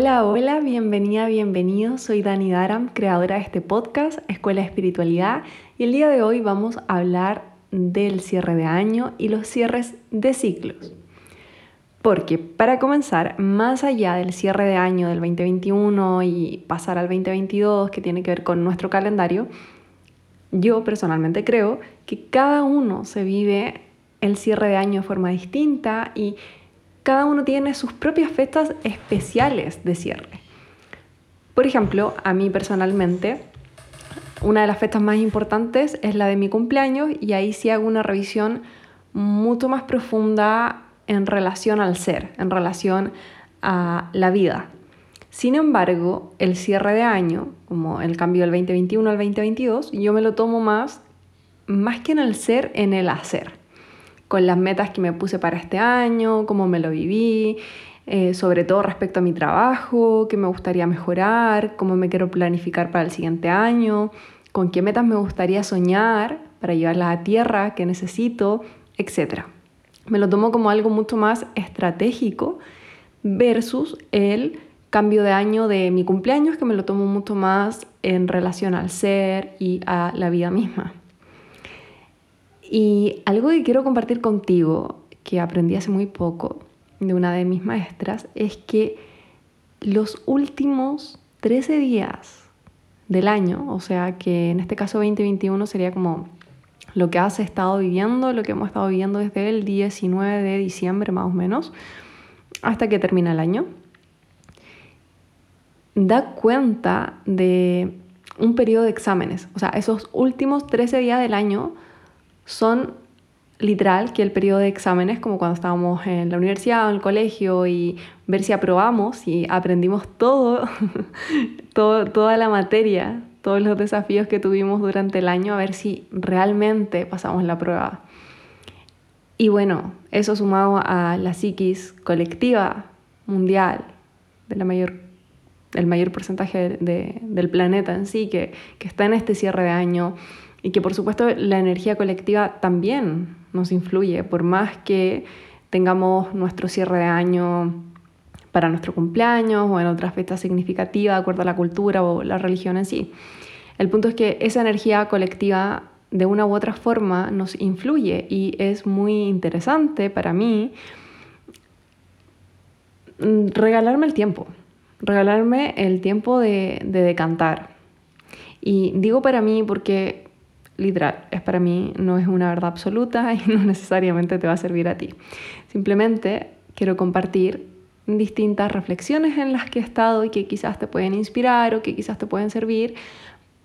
Hola, hola, bienvenida, bienvenido. Soy Dani Daram, creadora de este podcast, Escuela de Espiritualidad, y el día de hoy vamos a hablar del cierre de año y los cierres de ciclos. Porque para comenzar, más allá del cierre de año del 2021 y pasar al 2022, que tiene que ver con nuestro calendario, yo personalmente creo que cada uno se vive el cierre de año de forma distinta y cada uno tiene sus propias fechas especiales de cierre. Por ejemplo, a mí personalmente, una de las fechas más importantes es la de mi cumpleaños y ahí sí hago una revisión mucho más profunda en relación al ser, en relación a la vida. Sin embargo, el cierre de año, como el cambio del 2021 al 2022, yo me lo tomo más, más que en el ser, en el hacer con las metas que me puse para este año, cómo me lo viví, eh, sobre todo respecto a mi trabajo, qué me gustaría mejorar, cómo me quiero planificar para el siguiente año, con qué metas me gustaría soñar para llevarlas a tierra, qué necesito, etc. Me lo tomo como algo mucho más estratégico versus el cambio de año de mi cumpleaños, que me lo tomo mucho más en relación al ser y a la vida misma. Y algo que quiero compartir contigo, que aprendí hace muy poco de una de mis maestras, es que los últimos 13 días del año, o sea que en este caso 2021 sería como lo que has estado viviendo, lo que hemos estado viviendo desde el 19 de diciembre más o menos, hasta que termina el año, da cuenta de un periodo de exámenes. O sea, esos últimos 13 días del año son literal que el periodo de exámenes, como cuando estábamos en la universidad o en el colegio y ver si aprobamos y aprendimos todo, todo, toda la materia, todos los desafíos que tuvimos durante el año, a ver si realmente pasamos la prueba. Y bueno, eso sumado a la psiquis colectiva mundial, de la mayor, el mayor porcentaje del planeta en sí, que, que está en este cierre de año, y que por supuesto la energía colectiva también nos influye, por más que tengamos nuestro cierre de año para nuestro cumpleaños o en otras fechas significativas, de acuerdo a la cultura o la religión en sí. El punto es que esa energía colectiva de una u otra forma nos influye y es muy interesante para mí regalarme el tiempo, regalarme el tiempo de, de decantar. Y digo para mí porque literal, es para mí, no es una verdad absoluta y no necesariamente te va a servir a ti. Simplemente quiero compartir distintas reflexiones en las que he estado y que quizás te pueden inspirar o que quizás te pueden servir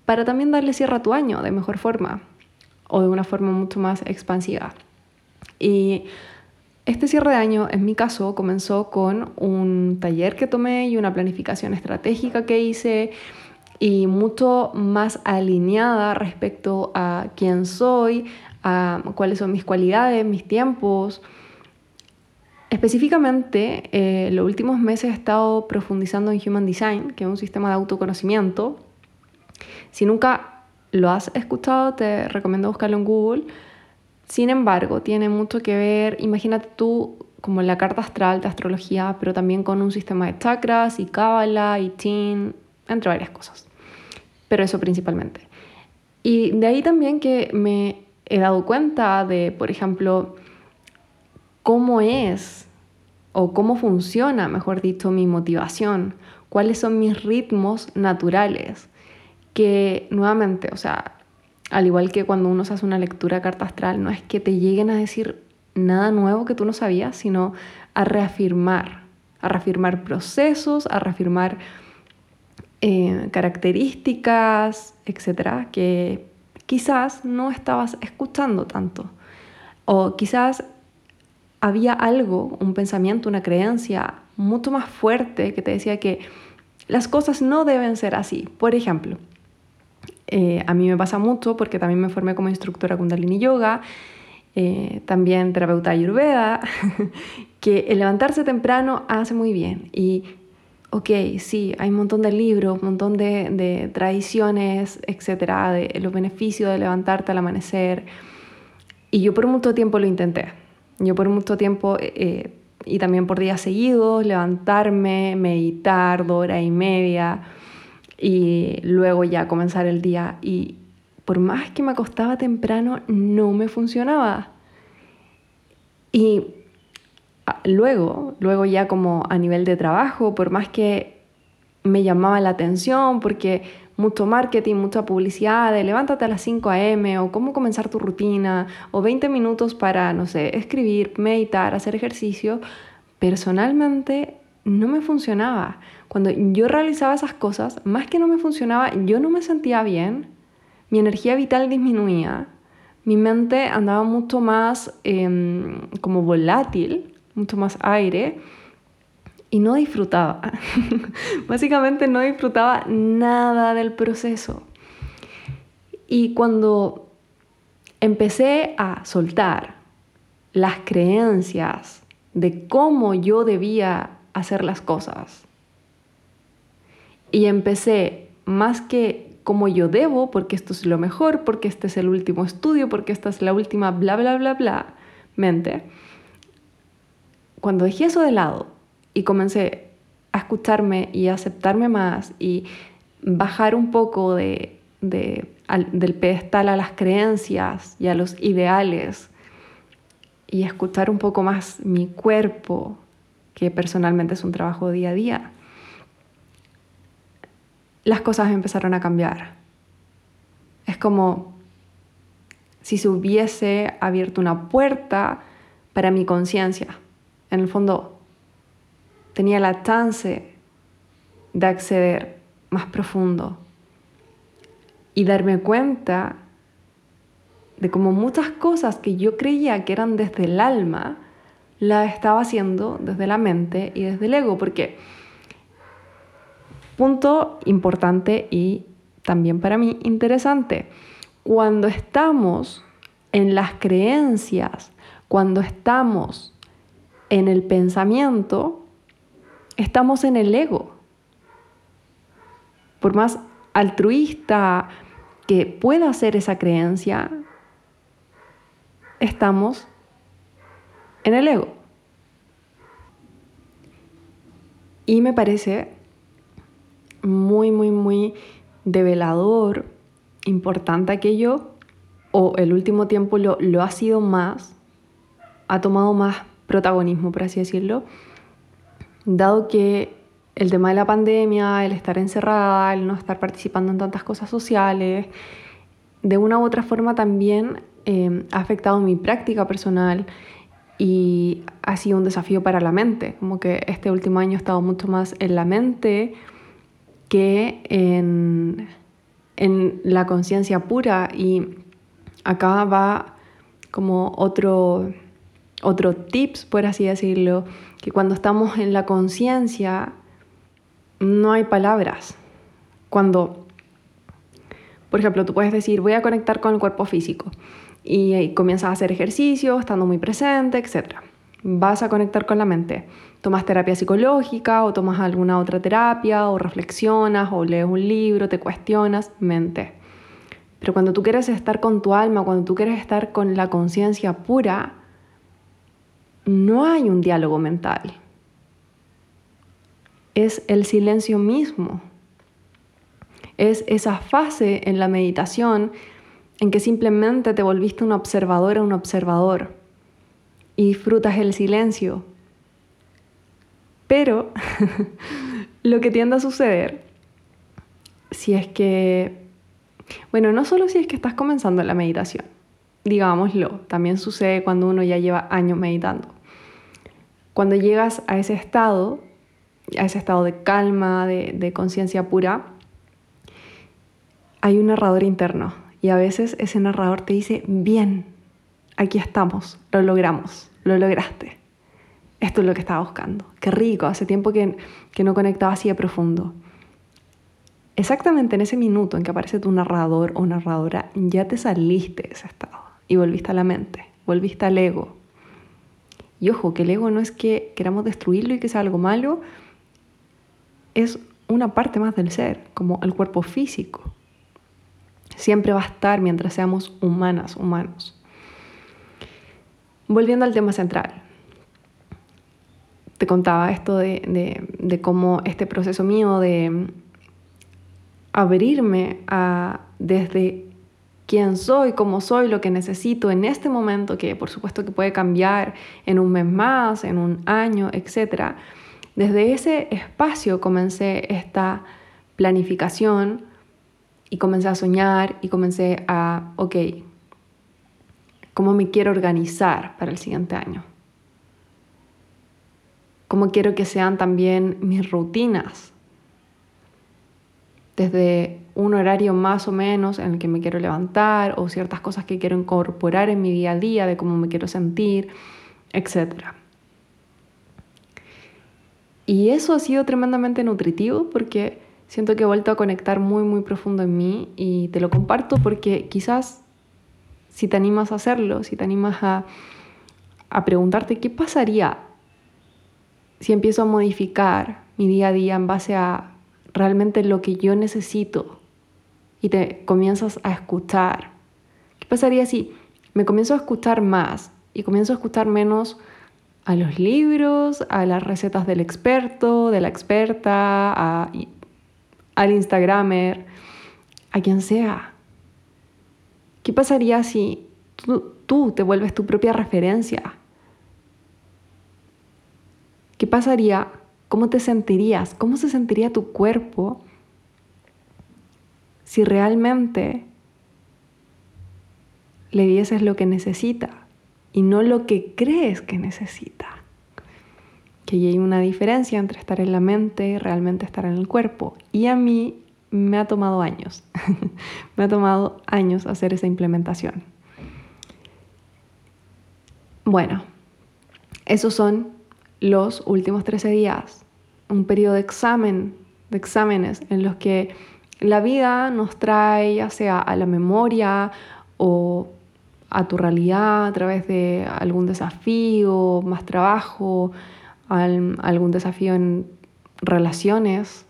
para también darle cierre a tu año de mejor forma o de una forma mucho más expansiva. Y este cierre de año, en mi caso, comenzó con un taller que tomé y una planificación estratégica que hice y mucho más alineada respecto a quién soy, a cuáles son mis cualidades, mis tiempos. Específicamente, eh, los últimos meses he estado profundizando en Human Design, que es un sistema de autoconocimiento. Si nunca lo has escuchado, te recomiendo buscarlo en Google. Sin embargo, tiene mucho que ver, imagínate tú como la carta astral de astrología, pero también con un sistema de chakras y cábala y tin, entre varias cosas pero eso principalmente. Y de ahí también que me he dado cuenta de, por ejemplo, cómo es o cómo funciona, mejor dicho, mi motivación, cuáles son mis ritmos naturales, que nuevamente, o sea, al igual que cuando uno se hace una lectura carta astral, no es que te lleguen a decir nada nuevo que tú no sabías, sino a reafirmar, a reafirmar procesos, a reafirmar eh, características, etcétera, que quizás no estabas escuchando tanto. O quizás había algo, un pensamiento, una creencia mucho más fuerte que te decía que las cosas no deben ser así. Por ejemplo, eh, a mí me pasa mucho porque también me formé como instructora Kundalini Yoga, eh, también terapeuta Ayurveda, que el levantarse temprano hace muy bien. Y ok, sí, hay un montón de libros, un montón de, tradiciones, etcétera, de los beneficios de levantarte al amanecer. Y yo por mucho tiempo lo intenté. Yo por mucho tiempo eh, eh, y también por días seguidos, levantarme, meditar dos horas y media y luego ya comenzar el día. Y por más que me acostaba temprano, no me funcionaba. Y luego, luego ya como a nivel de trabajo, por más que me llamaba la atención, porque mucho marketing, mucha publicidad de levántate a las 5 a.m. o cómo comenzar tu rutina o 20 minutos para, no sé, escribir, meditar, hacer ejercicio, personalmente no me funcionaba. Cuando yo realizaba esas cosas, más que no me funcionaba, yo no me sentía bien, mi energía vital disminuía, mi mente andaba mucho más em, como volátil, mucho más aire y no disfrutaba. Básicamente no disfrutaba nada del proceso. Y cuando empecé a soltar las creencias de cómo yo debía hacer las cosas, y empecé más que como yo debo, porque esto es lo mejor, porque este es el último estudio, porque esta es la última bla, bla, bla, bla, mente. Cuando dejé eso de lado y comencé a escucharme y a aceptarme más y bajar un poco de, del pedestal a las creencias y a los ideales y escuchar un poco más mi cuerpo, que personalmente es un trabajo día a día, las cosas empezaron a cambiar. Es como si se hubiese abierto una puerta para mi conciencia. En el fondo, tenía la chance de acceder más profundo y darme cuenta de cómo muchas cosas que yo creía que eran desde el alma, las estaba haciendo desde la mente y desde el ego, porque punto importante y también para mí interesante, cuando estamos en las creencias, cuando estamos en el pensamiento, estamos en el ego. Por más altruista que pueda ser esa creencia, estamos en el ego. Y me parece muy, muy, muy develador, importante aquello, o el último tiempo lo, lo ha sido más, ha tomado más protagonismo, por así decirlo, dado que el tema de la pandemia, el estar encerrada, el no estar participando en tantas cosas sociales, de una u otra forma también eh, ha afectado mi práctica personal y ha sido un desafío para la mente. Como que este último año he estado mucho más en la mente que en, en la conciencia pura y acá va como otro, otro tips, por así decirlo, que cuando estamos en la conciencia no hay palabras. Cuando, por ejemplo, tú puedes decir, voy a conectar con el cuerpo físico y, comienzas a hacer ejercicio, estando muy presente, etc. Vas a conectar con la mente. Tomas terapia psicológica o tomas alguna otra terapia o reflexionas o lees un libro, te cuestionas, mente. Pero cuando tú quieres estar con tu alma, cuando tú quieres estar con la conciencia pura, no hay un diálogo mental. Es el silencio mismo. Es esa fase en la meditación en que simplemente te volviste una observadora, un observador y disfrutas el silencio. Pero lo que tiende a suceder, si es que, bueno, no solo si es que estás comenzando la meditación, digámoslo, también sucede cuando uno ya lleva años meditando. Cuando llegas a ese estado, a ese estado de calma, de, conciencia pura, hay un narrador interno y a veces ese narrador te dice, bien, aquí estamos, lo logramos, lo lograste. Esto es lo que estaba buscando. Qué rico, hace tiempo que, que no conectaba así de profundo. Exactamente en ese minuto en que aparece tu narrador o narradora, ya te saliste de ese estado y volviste a la mente, volviste al ego, y ojo, que el ego no es que queramos destruirlo y que sea algo malo, es una parte más del ser, como el cuerpo físico. Siempre va a estar mientras seamos humanas, humanos. Volviendo al tema central. te contaba esto de, de, cómo este proceso mío de abrirme a desde quién soy, cómo soy, lo que necesito en este momento, que por supuesto que puede cambiar en un mes más, en un año, etc. Desde ese espacio comencé esta planificación y comencé a soñar y comencé a, ok, ¿cómo me quiero organizar para el siguiente año? ¿Cómo quiero que sean también mis rutinas? Desde un horario más o menos en el que me quiero levantar o ciertas cosas que quiero incorporar en mi día a día, de cómo me quiero sentir, etc. Y eso ha sido tremendamente nutritivo porque siento que he vuelto a conectar muy, muy profundo en mí y te lo comparto porque quizás si te animas a hacerlo, si te animas a, a preguntarte qué pasaría si empiezo a modificar mi día a día en base a realmente lo que yo necesito y te comienzas a escuchar. ¿Qué pasaría si me comienzo a escuchar más y comienzo a escuchar menos a los libros, a las recetas del experto, de la experta, a, al Instagramer, a quien sea? ¿Qué pasaría si tú, tú te vuelves tu propia referencia? ¿Qué pasaría ¿Cómo te sentirías? ¿Cómo se sentiría tu cuerpo si realmente le dieses lo que necesita y no lo que crees que necesita? Que hay una diferencia entre estar en la mente y realmente estar en el cuerpo. Y a mí me ha tomado años. me ha tomado años hacer esa implementación. Bueno, esos son los últimos 13 días un periodo de examen, de exámenes en los que la vida nos trae ya sea a la memoria o a tu realidad a través de algún desafío, más trabajo, algún desafío en relaciones,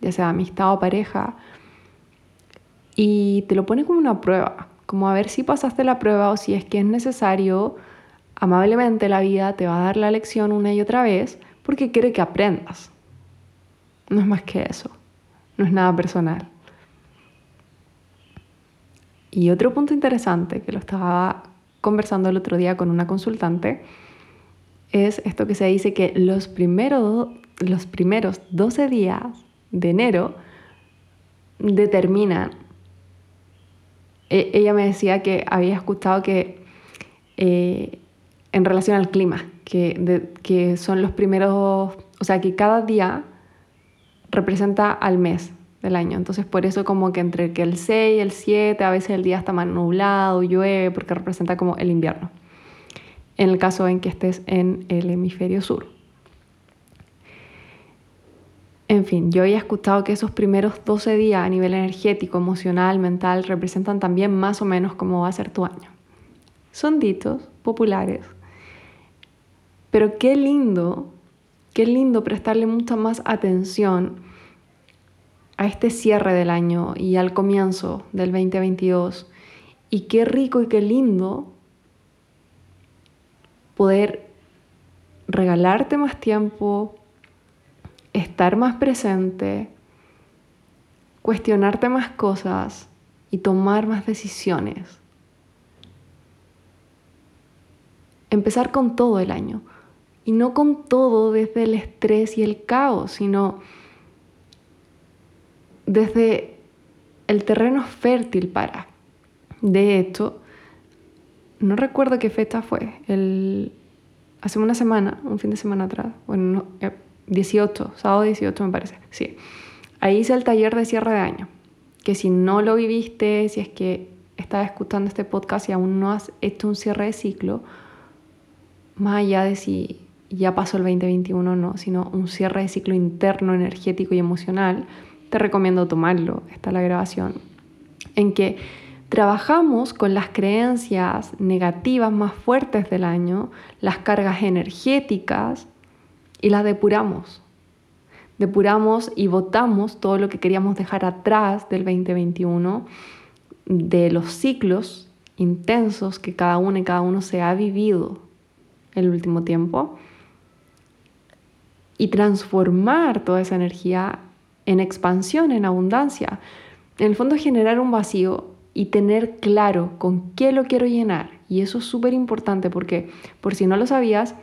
ya sea amistad o pareja, y te lo pone como una prueba, como a ver si pasaste la prueba o si es que es necesario, amablemente la vida te va a dar la lección una y otra vez porque quiere que aprendas. No es más que eso, no es nada personal. Y otro punto interesante que lo estaba conversando el otro día con una consultante es esto que se dice que los primeros, los primeros 12 días de enero determinan. E, ella me decía que había escuchado que eh, en relación al clima, que, que son los primeros, o sea, que cada día representa al mes del año. Entonces, por eso como que entre que el 6 y el 7, a veces el día está más nublado, llueve, porque representa como el invierno. En el caso en que estés en el hemisferio sur. En fin, yo había escuchado que esos primeros 12 días a nivel energético, emocional, mental, representan también más o menos cómo va a ser tu año. Son ditos populares pero qué lindo, qué lindo prestarle mucha más atención a este cierre del año y al comienzo del 2022. Y qué rico y qué lindo poder regalarte más tiempo, estar más presente, cuestionarte más cosas y tomar más decisiones. Empezar con todo el año. Y no con todo desde el estrés y el caos, sino desde el terreno fértil para. De hecho, no recuerdo qué fecha fue, el, hace una semana, un fin de semana atrás, bueno, 18, eh, sábado 18 me parece, sí. Ahí hice el taller de cierre de año, que si no lo viviste, si es que estás escuchando este podcast y aún no has hecho un cierre de ciclo, más allá de si ya pasó el 2021, no, sino un cierre de ciclo interno, energético y emocional, te recomiendo tomarlo, está la grabación, en que trabajamos con las creencias negativas más fuertes del año, las cargas energéticas, y las depuramos. Depuramos y votamos todo lo que queríamos dejar atrás del 2021, de los ciclos intensos que cada uno y cada uno se ha vivido el último tiempo y transformar toda esa energía en expansión, en abundancia. En el fondo generar un vacío y tener claro con qué lo quiero llenar. Y eso es súper importante porque, por si no lo sabías,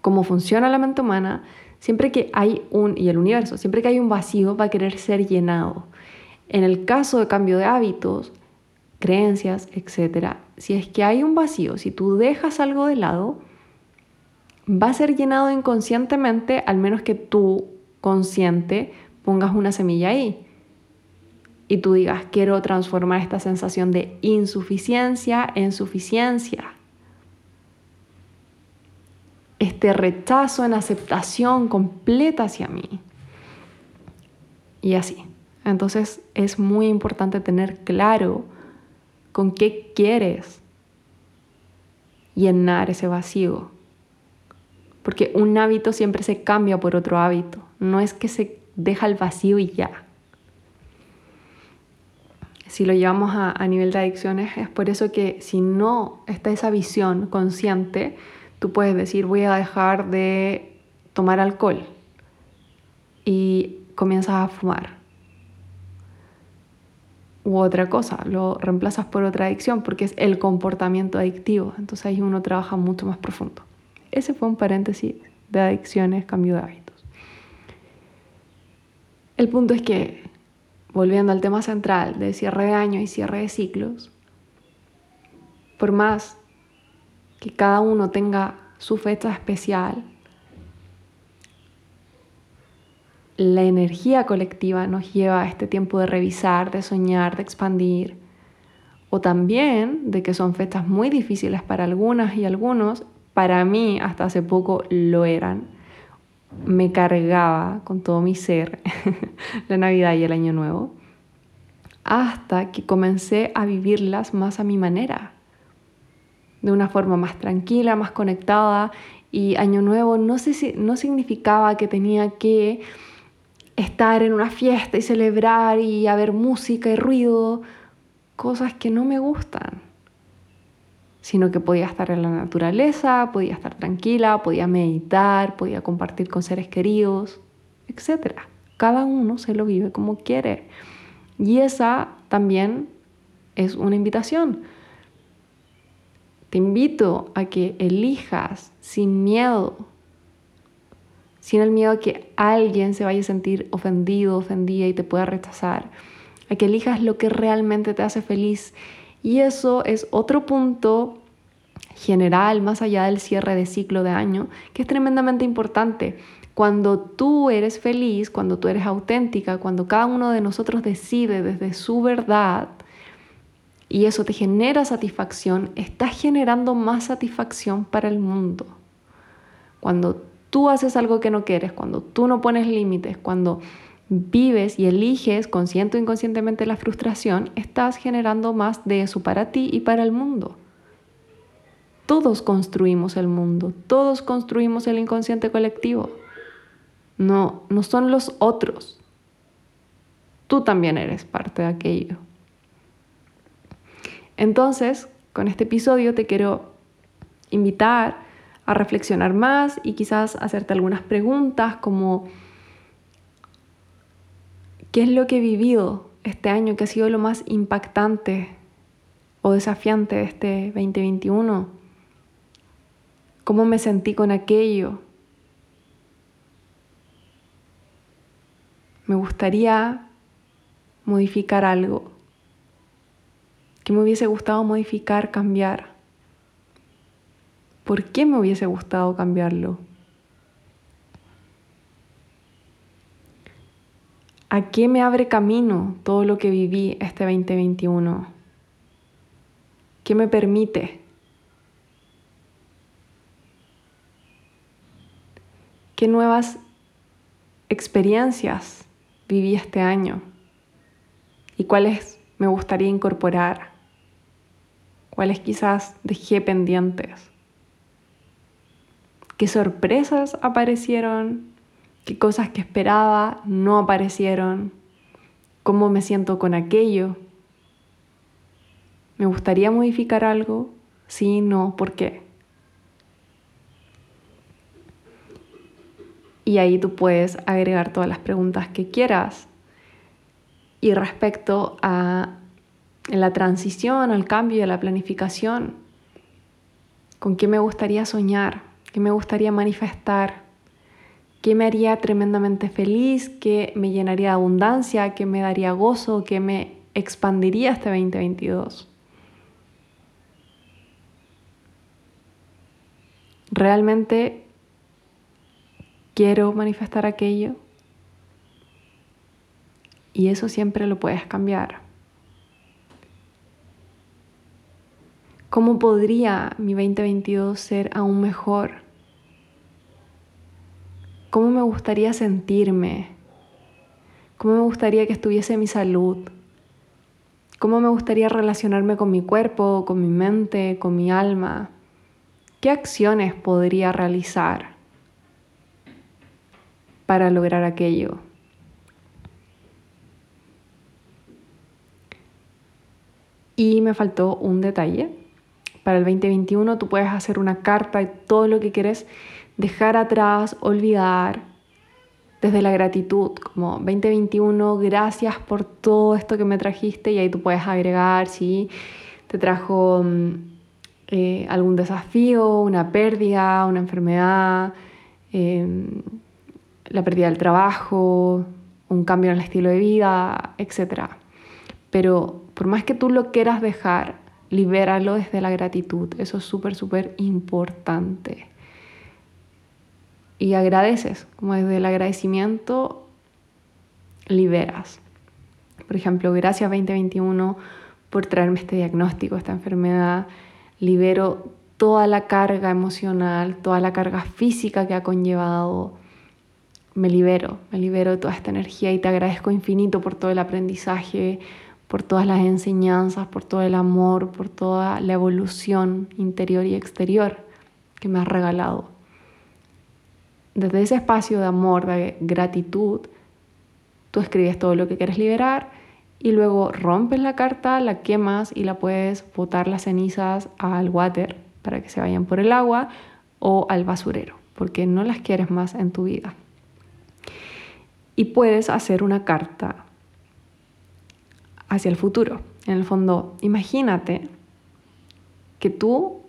cómo funciona la mente humana, siempre que hay un, y el universo, siempre que hay un vacío va a querer ser llenado. En el caso de cambio de hábitos, creencias, etc., si es que hay un vacío, si tú dejas algo de lado, va a ser llenado inconscientemente, al menos que tú, consciente, pongas una semilla ahí. Y tú digas, quiero transformar esta sensación de insuficiencia en suficiencia. Este rechazo en aceptación completa hacia mí. Y así. Entonces es muy importante tener claro con qué quieres llenar ese vacío. Porque un hábito siempre se cambia por otro hábito. No es que se deja el vacío y ya. Si lo llevamos a, nivel de adicciones, es por eso que si no está esa visión consciente, tú puedes decir voy a dejar de tomar alcohol y comienzas a fumar u otra cosa, lo reemplazas por otra adicción porque es el comportamiento adictivo, entonces ahí uno trabaja mucho más profundo. Ese fue un paréntesis de adicciones, cambio de hábitos. El punto es que, volviendo al tema central de cierre de año y cierre de ciclos, por más que cada uno tenga su fecha especial, la energía colectiva nos lleva a este tiempo de revisar, de soñar, de expandir, o también de que son fechas muy difíciles para algunas y algunos, para mí hasta hace poco lo eran. Me cargaba con todo mi ser la Navidad y el Año Nuevo, hasta que comencé a vivirlas más a mi manera, de una forma más tranquila, más conectada, y Año Nuevo no, si, no significaba que tenía que estar en una fiesta y celebrar y haber música y ruido, cosas que no me gustan, sino que podía estar en la naturaleza, podía estar tranquila, podía meditar, podía compartir con seres queridos, etc. Cada uno se lo vive como quiere. Y esa también es una invitación. Te invito a que elijas sin miedo sin el miedo a que alguien se vaya a sentir ofendido, ofendida y te pueda rechazar, a que elijas lo que realmente te hace feliz. Y eso es otro punto general, más allá del cierre de ciclo de año, que es tremendamente importante. Cuando tú eres feliz, cuando tú eres auténtica, cuando cada uno de nosotros decide desde su verdad, y eso te genera satisfacción, estás generando más satisfacción para el mundo. Cuando tú haces algo que no quieres, cuando tú no pones límites, cuando vives y eliges consciente o inconscientemente la frustración, estás generando más de eso para ti y para el mundo. Todos construimos el mundo, todos construimos el inconsciente colectivo. No, no son los otros. Tú también eres parte de aquello. Entonces, con este episodio te quiero invitar a reflexionar más y quizás hacerte algunas preguntas como ¿qué es lo que he vivido este año que ha sido lo más impactante o desafiante de este 2021? ¿Cómo me sentí con aquello? Me gustaría modificar algo. que me hubiese gustado modificar, cambiar? ¿Por qué me hubiese gustado cambiarlo? ¿A qué me abre camino todo lo que viví este 2021? ¿Qué me permite? ¿Qué nuevas experiencias viví este año? ¿Y cuáles me gustaría incorporar? ¿Cuáles quizás dejé pendientes? qué sorpresas aparecieron, qué cosas que esperaba no aparecieron, cómo me siento con aquello. ¿Me gustaría modificar algo? Sí, no, ¿por qué? Y ahí tú puedes agregar todas las preguntas que quieras. Y respecto a la transición, al cambio y a la planificación, ¿con qué me gustaría soñar? ¿Qué me gustaría manifestar? ¿Qué me haría tremendamente feliz? ¿Qué me llenaría de abundancia? ¿Qué me daría gozo? ¿Qué me expandiría este 2022? ¿Realmente quiero manifestar aquello? Y eso siempre lo puedes cambiar. ¿Cómo podría mi 2022 ser aún mejor? ¿Cómo me gustaría sentirme? ¿Cómo me gustaría que estuviese mi salud? ¿Cómo me gustaría relacionarme con mi cuerpo, con mi mente, con mi alma? ¿Qué acciones podría realizar para lograr aquello? Y me faltó un detalle. Para el 2021 tú puedes hacer una carta de todo lo que quieres dejar atrás, olvidar, desde la gratitud, como 2021, gracias por todo esto que me trajiste y ahí tú puedes agregar si te trajo mm, eh, algún desafío, una pérdida, una enfermedad, em, la pérdida del trabajo, un cambio en el estilo de vida, etc. Pero por más que tú lo quieras dejar, libéralo desde la gratitud. Eso es súper, súper importante. Y agradeces, como desde el agradecimiento liberas. Por ejemplo, gracias 2021 por traerme este diagnóstico, esta enfermedad libero toda la carga emocional, toda la carga física que ha conllevado. Me libero, me libero de toda esta energía y te agradezco infinito por todo el aprendizaje, por todas las enseñanzas, por todo el amor, por toda la evolución interior y exterior que me has regalado. Desde ese espacio de amor, de gratitud, tú escribes todo lo que quieres liberar y luego rompes la carta, la quemas y la puedes botar las cenizas al water para que se vayan por el agua o al basurero, porque no las quieres más en tu vida. Y puedes hacer una carta hacia el futuro. En el fondo, imagínate que tú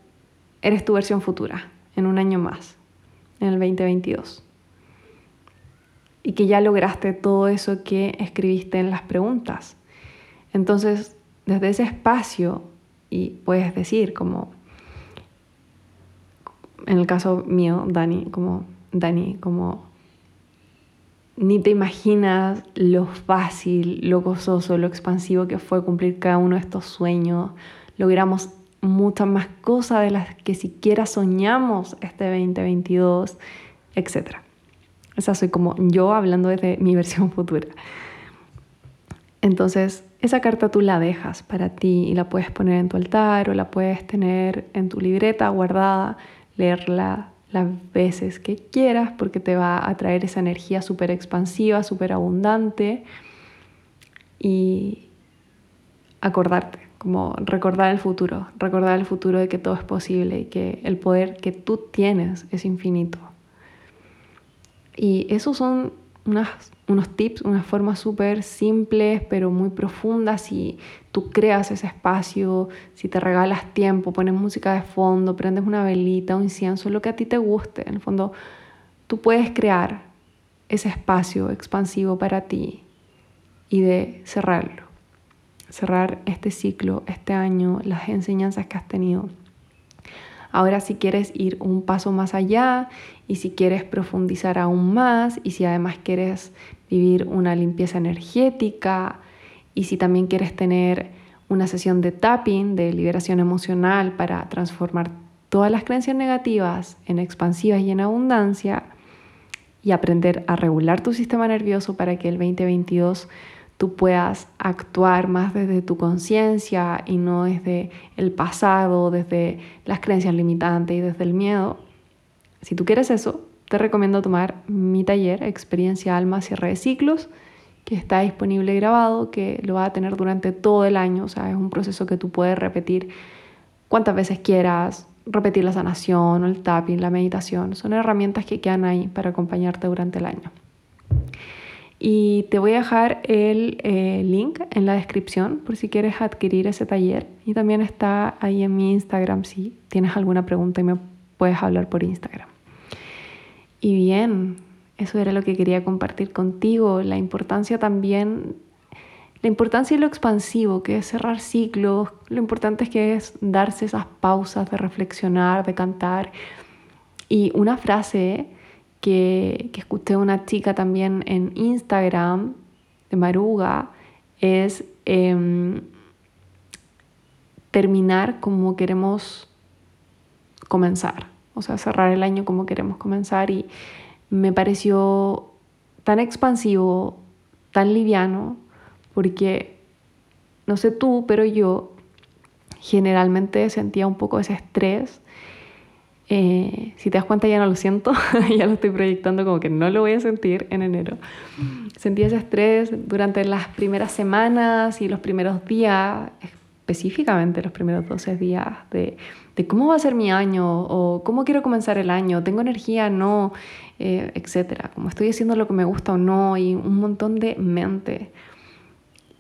eres tu versión futura en un año más, en el 2022. Y que ya lograste todo eso que escribiste en las preguntas. Entonces, desde ese espacio, y puedes decir como, en el caso mío, Dani, como, Dani, como, ni te imaginas lo fácil, lo gozoso, lo expansivo que fue cumplir cada uno de estos sueños. Logramos muchas más cosas de las que siquiera soñamos este 2022, etc. Esa soy como yo hablando desde mi versión futura. Entonces, esa carta tú la dejas para ti y la puedes poner en tu altar o la puedes tener en tu libreta guardada, leerla las veces que quieras porque te va a traer esa energía súper expansiva, súper abundante y acordarte, como recordar el futuro, recordar el futuro de que todo es posible y que el poder que tú tienes es infinito. Y esos son unos tips, unas formas súper simples pero muy profundas. Si tú creas ese espacio, si te regalas tiempo, pones música de fondo, prendes una velita, un incienso, lo que a ti te guste. En el fondo, tú puedes crear ese espacio expansivo para ti y de cerrarlo. Cerrar este ciclo, este año, las enseñanzas que has tenido. Ahora si quieres ir un paso más allá y si quieres profundizar aún más y si además quieres vivir una limpieza energética y si también quieres tener una sesión de tapping, de liberación emocional para transformar todas las creencias negativas en expansivas y en abundancia y aprender a regular tu sistema nervioso para que el 2022 tú puedas actuar más desde tu conciencia y no desde el pasado, desde las creencias limitantes y desde el miedo. Si tú quieres eso, te recomiendo tomar mi taller Experiencia Alma Cierre de Ciclos, que está disponible grabado, que lo va a tener durante todo el año. O sea, es un proceso que tú puedes repetir cuantas veces quieras, repetir la sanación el tapping, la meditación. Son herramientas que quedan ahí para acompañarte durante el año. Y te voy a dejar el eh, link en la descripción por si quieres adquirir ese taller. Y también está ahí en mi Instagram si tienes alguna pregunta y me puedes hablar por Instagram. Y bien, eso era lo que quería compartir contigo, la importancia también, la importancia y lo expansivo que es cerrar ciclos, lo importante es que es darse esas pausas de reflexionar, de cantar. Y una frase que, que escuché una chica también en Instagram, de Maruga, es em, terminar como queremos comenzar, o sea, cerrar el año como queremos comenzar y me pareció tan expansivo, tan liviano, porque, no sé tú, pero yo generalmente sentía un poco ese estrés. Eh, si te das cuenta ya no lo siento, ya lo estoy proyectando como que no lo voy a sentir en enero. Sentía ese estrés durante las primeras semanas y los primeros días, específicamente los primeros 12 días de, de cómo va a ser mi año o cómo quiero comenzar el año, tengo energía, no, eh, etcétera, como estoy haciendo lo que me gusta o no, y un montón de mente.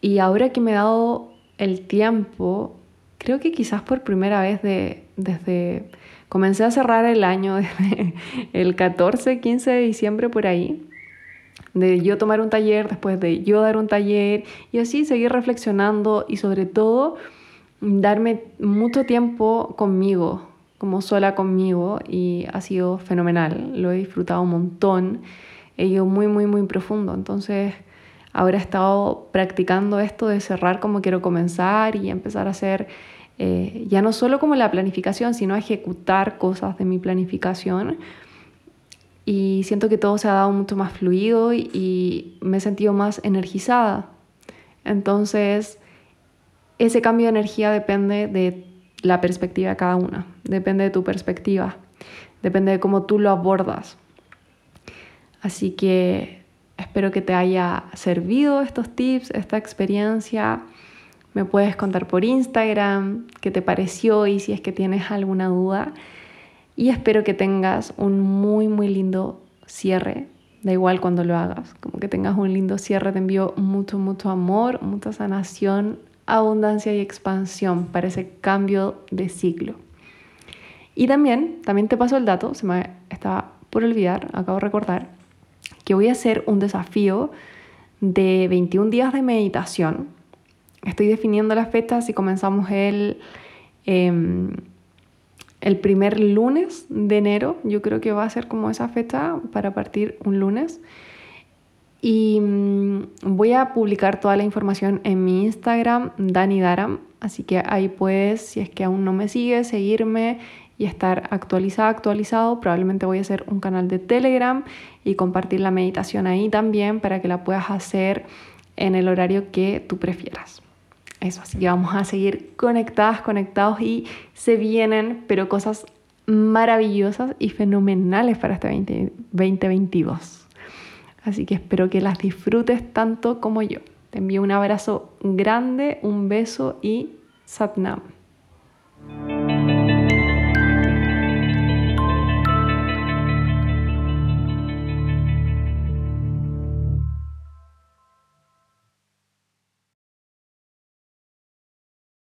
Y ahora que me he dado el tiempo, creo que quizás por primera vez de, desde comencé a cerrar el año, el 14, 15 de diciembre por ahí, de yo tomar un taller, después de yo dar un taller y así seguir reflexionando y sobre todo darme mucho tiempo conmigo, como sola conmigo y ha sido fenomenal, lo he disfrutado un montón, he ido muy, muy, muy profundo, entonces ahora he estado practicando esto de cerrar como quiero comenzar y empezar a hacer eh, ya no solo como la planificación, sino ejecutar cosas de mi planificación. Y siento que todo se ha dado mucho más fluido y, y me he sentido más energizada. Entonces, ese cambio de energía depende de la perspectiva de cada una, depende de tu perspectiva, depende de cómo tú lo abordas. Así que espero que te haya servido estos tips, esta experiencia. Me puedes contar por Instagram qué te pareció y si es que tienes alguna duda. Y espero que tengas un muy, muy lindo cierre. Da igual cuando lo hagas, como que tengas un lindo cierre. Te envío mucho, mucho amor, mucha sanación, abundancia y expansión para ese cambio de ciclo. Y también, también te paso el dato, se me estaba por olvidar, acabo de recordar, que voy a hacer un desafío de 21 días de meditación. Estoy definiendo las fechas y comenzamos el, em, el primer lunes de enero. Yo creo que va a ser como esa fecha para partir un lunes. Y mm, voy a publicar toda la información en mi Instagram, Dani Daram. Así que ahí puedes, si es que aún no me sigues, seguirme y estar actualizada, actualizado. Probablemente voy a hacer un canal de Telegram y compartir la meditación ahí también para que la puedas hacer en el horario que tú prefieras. Eso, así que vamos a seguir conectadas, conectados y se vienen, pero cosas maravillosas y fenomenales para este 2022. Así que espero que las disfrutes tanto como yo. Te envío un abrazo grande, un beso y Satnam.